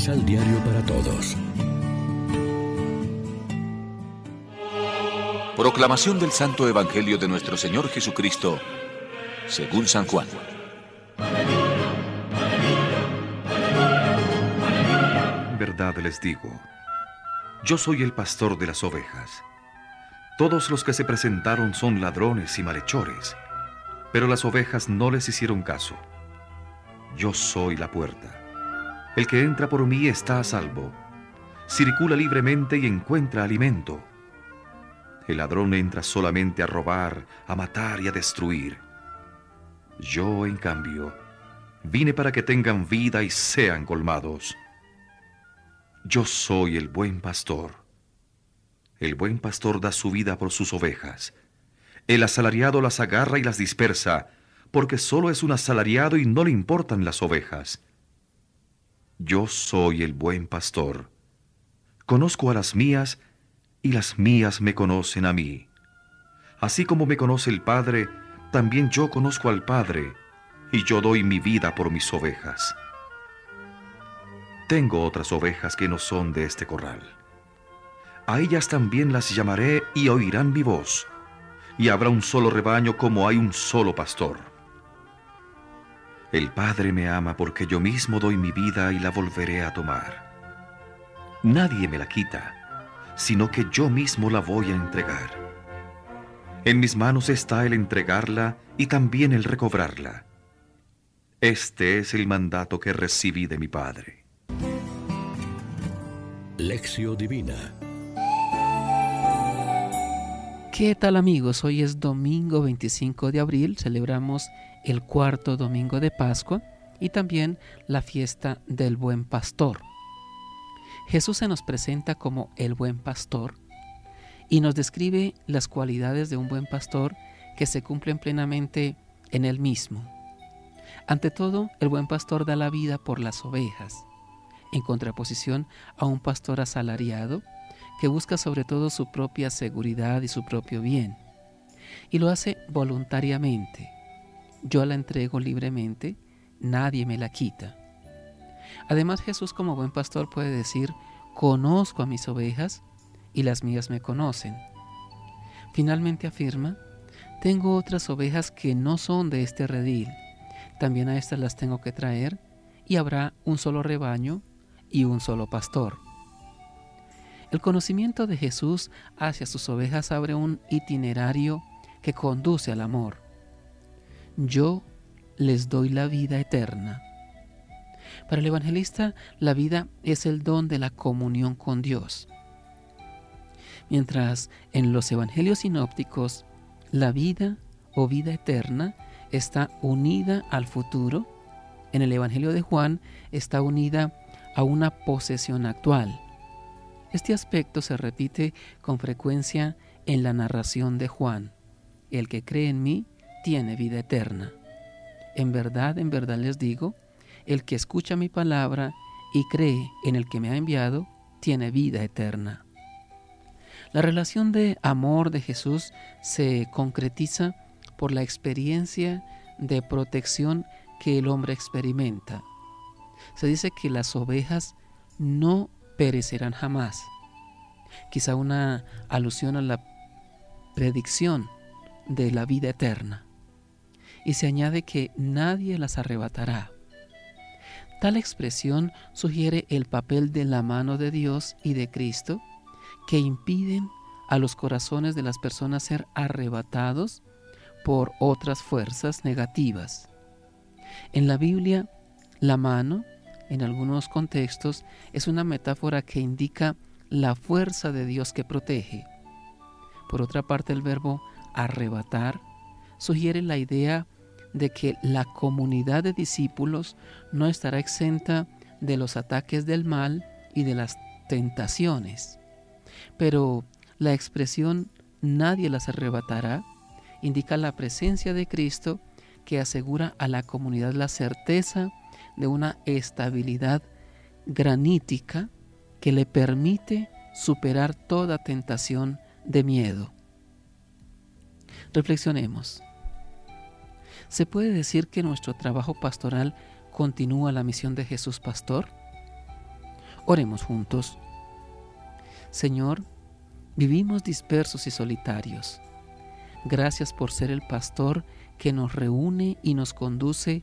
Misal Diario para Todos. Proclamación del Santo Evangelio de nuestro Señor Jesucristo, según San Juan. Verdad les digo, yo soy el pastor de las ovejas. Todos los que se presentaron son ladrones y malhechores, pero las ovejas no les hicieron caso. Yo soy la puerta. El que entra por mí está a salvo. Circula libremente y encuentra alimento. El ladrón entra solamente a robar, a matar y a destruir. Yo, en cambio, vine para que tengan vida y sean colmados. Yo soy el buen pastor. El buen pastor da su vida por sus ovejas. El asalariado las agarra y las dispersa, porque solo es un asalariado y no le importan las ovejas. Yo soy el buen pastor. Conozco a las mías y las mías me conocen a mí. Así como me conoce el Padre, también yo conozco al Padre, y yo doy mi vida por mis ovejas. Tengo otras ovejas que no son de este corral a ellas también las llamaré y oirán mi voz, y habrá un solo rebaño como hay un solo pastor. El Padre me ama porque yo mismo doy mi vida y la volveré a tomar. Nadie me la quita, sino que yo mismo la voy a entregar. En mis manos está el entregarla y también el recobrarla. Este es el mandato que recibí de mi Padre. Lección Divina ¿Qué tal amigos? Hoy es domingo 25 de abril, celebramos el cuarto domingo de Pascua y también la fiesta del buen pastor. Jesús se nos presenta como el buen pastor y nos describe las cualidades de un buen pastor que se cumplen plenamente en él mismo. Ante todo, el buen pastor da la vida por las ovejas, en contraposición a un pastor asalariado que busca sobre todo su propia seguridad y su propio bien. Y lo hace voluntariamente. Yo la entrego libremente, nadie me la quita. Además Jesús como buen pastor puede decir, conozco a mis ovejas y las mías me conocen. Finalmente afirma, tengo otras ovejas que no son de este redil, también a estas las tengo que traer y habrá un solo rebaño y un solo pastor. El conocimiento de Jesús hacia sus ovejas abre un itinerario que conduce al amor. Yo les doy la vida eterna. Para el evangelista, la vida es el don de la comunión con Dios. Mientras en los evangelios sinópticos, la vida o vida eterna está unida al futuro, en el evangelio de Juan está unida a una posesión actual este aspecto se repite con frecuencia en la narración de Juan. El que cree en mí tiene vida eterna. En verdad, en verdad les digo, el que escucha mi palabra y cree en el que me ha enviado, tiene vida eterna. La relación de amor de Jesús se concretiza por la experiencia de protección que el hombre experimenta. Se dice que las ovejas no perecerán jamás. Quizá una alusión a la predicción de la vida eterna. Y se añade que nadie las arrebatará. Tal expresión sugiere el papel de la mano de Dios y de Cristo que impiden a los corazones de las personas ser arrebatados por otras fuerzas negativas. En la Biblia, la mano en algunos contextos es una metáfora que indica la fuerza de Dios que protege. Por otra parte, el verbo arrebatar sugiere la idea de que la comunidad de discípulos no estará exenta de los ataques del mal y de las tentaciones. Pero la expresión nadie las arrebatará indica la presencia de Cristo que asegura a la comunidad la certeza de una estabilidad granítica que le permite superar toda tentación de miedo. Reflexionemos. ¿Se puede decir que nuestro trabajo pastoral continúa la misión de Jesús Pastor? Oremos juntos. Señor, vivimos dispersos y solitarios. Gracias por ser el pastor que nos reúne y nos conduce